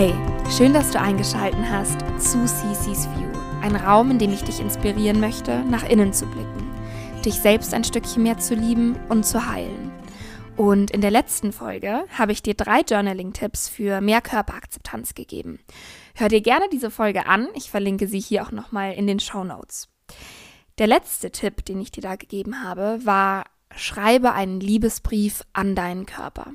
Hey, schön, dass du eingeschaltet hast zu CC's View, ein Raum, in dem ich dich inspirieren möchte, nach innen zu blicken, dich selbst ein Stückchen mehr zu lieben und zu heilen. Und in der letzten Folge habe ich dir drei Journaling-Tipps für mehr Körperakzeptanz gegeben. Hör dir gerne diese Folge an, ich verlinke sie hier auch nochmal in den Show Notes. Der letzte Tipp, den ich dir da gegeben habe, war, schreibe einen Liebesbrief an deinen Körper.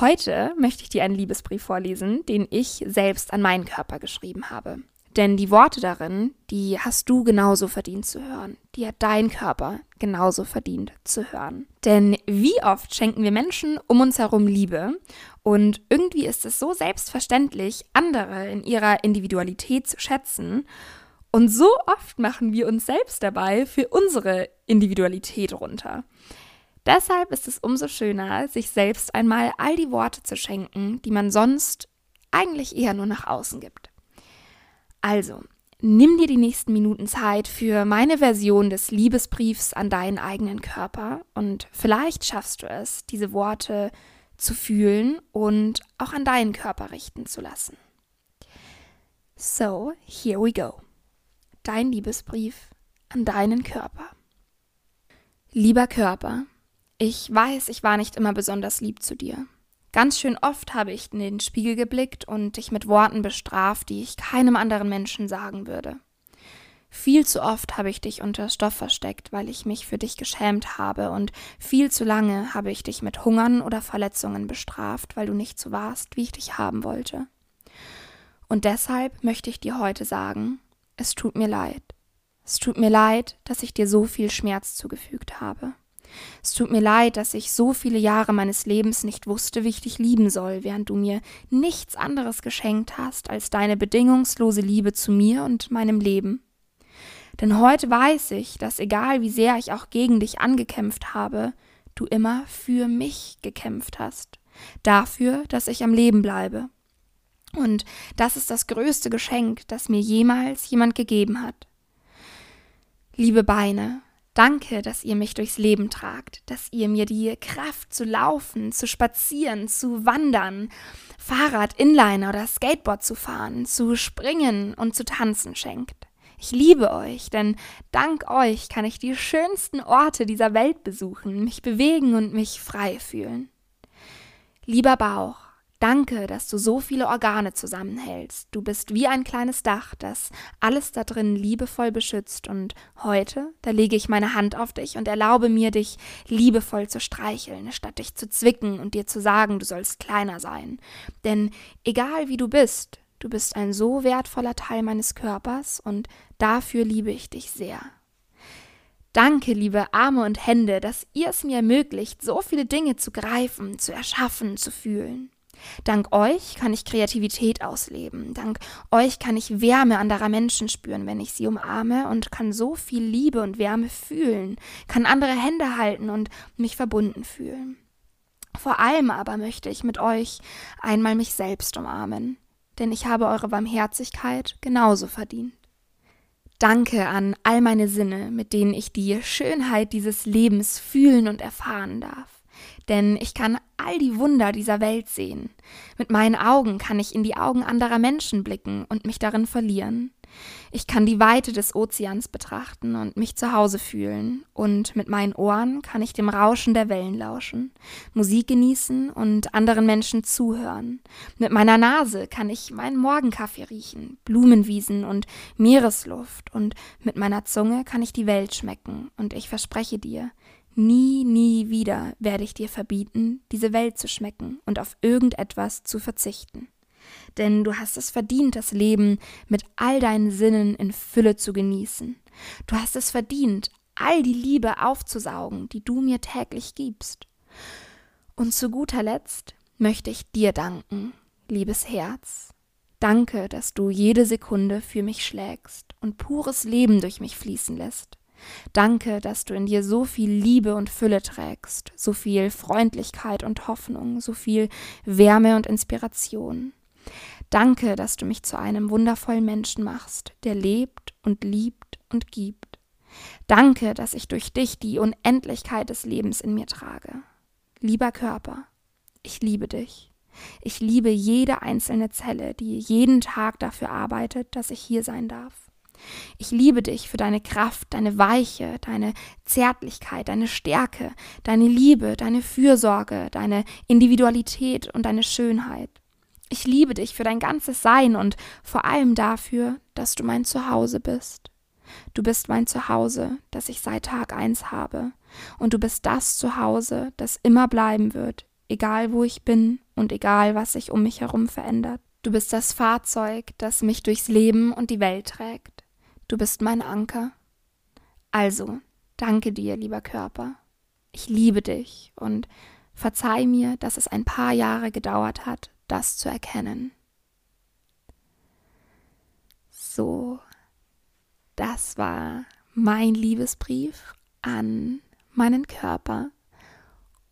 Heute möchte ich dir einen Liebesbrief vorlesen, den ich selbst an meinen Körper geschrieben habe. Denn die Worte darin, die hast du genauso verdient zu hören. Die hat dein Körper genauso verdient zu hören. Denn wie oft schenken wir Menschen um uns herum Liebe und irgendwie ist es so selbstverständlich, andere in ihrer Individualität zu schätzen. Und so oft machen wir uns selbst dabei für unsere Individualität runter. Deshalb ist es umso schöner, sich selbst einmal all die Worte zu schenken, die man sonst eigentlich eher nur nach außen gibt. Also, nimm dir die nächsten Minuten Zeit für meine Version des Liebesbriefs an deinen eigenen Körper und vielleicht schaffst du es, diese Worte zu fühlen und auch an deinen Körper richten zu lassen. So, here we go. Dein Liebesbrief an deinen Körper. Lieber Körper, ich weiß, ich war nicht immer besonders lieb zu dir. Ganz schön oft habe ich in den Spiegel geblickt und dich mit Worten bestraft, die ich keinem anderen Menschen sagen würde. Viel zu oft habe ich dich unter Stoff versteckt, weil ich mich für dich geschämt habe, und viel zu lange habe ich dich mit Hungern oder Verletzungen bestraft, weil du nicht so warst, wie ich dich haben wollte. Und deshalb möchte ich dir heute sagen, es tut mir leid. Es tut mir leid, dass ich dir so viel Schmerz zugefügt habe. Es tut mir leid, dass ich so viele Jahre meines Lebens nicht wusste, wie ich dich lieben soll, während du mir nichts anderes geschenkt hast als deine bedingungslose Liebe zu mir und meinem Leben. Denn heute weiß ich, dass egal wie sehr ich auch gegen dich angekämpft habe, du immer für mich gekämpft hast. Dafür, dass ich am Leben bleibe. Und das ist das größte Geschenk, das mir jemals jemand gegeben hat. Liebe Beine, Danke, dass ihr mich durchs Leben tragt, dass ihr mir die Kraft zu laufen, zu spazieren, zu wandern, Fahrrad, Inliner oder Skateboard zu fahren, zu springen und zu tanzen schenkt. Ich liebe euch, denn dank euch kann ich die schönsten Orte dieser Welt besuchen, mich bewegen und mich frei fühlen. Lieber Bauch, Danke, dass du so viele Organe zusammenhältst. Du bist wie ein kleines Dach, das alles da drin liebevoll beschützt. Und heute, da lege ich meine Hand auf dich und erlaube mir, dich liebevoll zu streicheln, statt dich zu zwicken und dir zu sagen, du sollst kleiner sein. Denn egal wie du bist, du bist ein so wertvoller Teil meines Körpers und dafür liebe ich dich sehr. Danke, liebe Arme und Hände, dass ihr es mir ermöglicht, so viele Dinge zu greifen, zu erschaffen, zu fühlen. Dank euch kann ich Kreativität ausleben. Dank euch kann ich Wärme anderer Menschen spüren, wenn ich sie umarme und kann so viel Liebe und Wärme fühlen, kann andere Hände halten und mich verbunden fühlen. Vor allem aber möchte ich mit euch einmal mich selbst umarmen, denn ich habe eure Barmherzigkeit genauso verdient. Danke an all meine Sinne, mit denen ich die Schönheit dieses Lebens fühlen und erfahren darf denn ich kann all die Wunder dieser Welt sehen. Mit meinen Augen kann ich in die Augen anderer Menschen blicken und mich darin verlieren. Ich kann die Weite des Ozeans betrachten und mich zu Hause fühlen, und mit meinen Ohren kann ich dem Rauschen der Wellen lauschen, Musik genießen und anderen Menschen zuhören. Mit meiner Nase kann ich meinen Morgenkaffee riechen, Blumenwiesen und Meeresluft, und mit meiner Zunge kann ich die Welt schmecken, und ich verspreche dir, Nie, nie wieder werde ich dir verbieten, diese Welt zu schmecken und auf irgendetwas zu verzichten. Denn du hast es verdient, das Leben mit all deinen Sinnen in Fülle zu genießen. Du hast es verdient, all die Liebe aufzusaugen, die du mir täglich gibst. Und zu guter Letzt möchte ich dir danken, liebes Herz. Danke, dass du jede Sekunde für mich schlägst und pures Leben durch mich fließen lässt. Danke, dass du in dir so viel Liebe und Fülle trägst, so viel Freundlichkeit und Hoffnung, so viel Wärme und Inspiration. Danke, dass du mich zu einem wundervollen Menschen machst, der lebt und liebt und gibt. Danke, dass ich durch dich die Unendlichkeit des Lebens in mir trage. Lieber Körper, ich liebe dich. Ich liebe jede einzelne Zelle, die jeden Tag dafür arbeitet, dass ich hier sein darf. Ich liebe dich für deine Kraft, deine Weiche, deine Zärtlichkeit, deine Stärke, deine Liebe, deine Fürsorge, deine Individualität und deine Schönheit. Ich liebe dich für dein ganzes Sein und vor allem dafür, dass du mein Zuhause bist. Du bist mein Zuhause, das ich seit Tag eins habe, und du bist das Zuhause, das immer bleiben wird, egal wo ich bin und egal was sich um mich herum verändert. Du bist das Fahrzeug, das mich durchs Leben und die Welt trägt. Du bist mein Anker. Also, danke dir, lieber Körper. Ich liebe dich und verzeih mir, dass es ein paar Jahre gedauert hat, das zu erkennen. So, das war mein Liebesbrief an meinen Körper.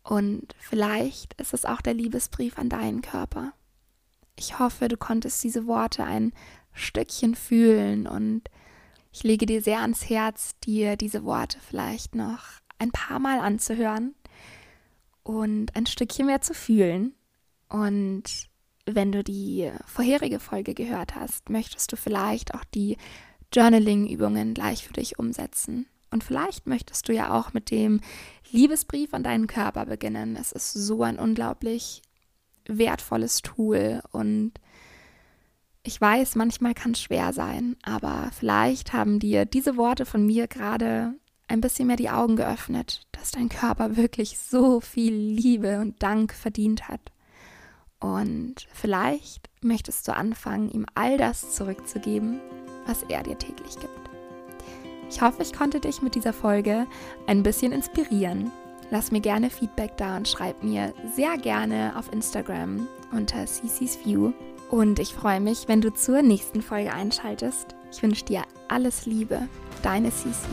Und vielleicht ist es auch der Liebesbrief an deinen Körper. Ich hoffe, du konntest diese Worte ein Stückchen fühlen und ich lege dir sehr ans Herz, dir diese Worte vielleicht noch ein paar Mal anzuhören und ein Stückchen mehr zu fühlen. Und wenn du die vorherige Folge gehört hast, möchtest du vielleicht auch die Journaling-Übungen gleich für dich umsetzen. Und vielleicht möchtest du ja auch mit dem Liebesbrief an deinen Körper beginnen. Es ist so ein unglaublich wertvolles Tool und ich weiß, manchmal kann es schwer sein, aber vielleicht haben dir diese Worte von mir gerade ein bisschen mehr die Augen geöffnet, dass dein Körper wirklich so viel Liebe und Dank verdient hat. Und vielleicht möchtest du anfangen, ihm all das zurückzugeben, was er dir täglich gibt. Ich hoffe, ich konnte dich mit dieser Folge ein bisschen inspirieren. Lass mir gerne Feedback da und schreib mir sehr gerne auf Instagram unter CC's View und ich freue mich, wenn du zur nächsten Folge einschaltest. Ich wünsche dir alles Liebe. Deine Sisi.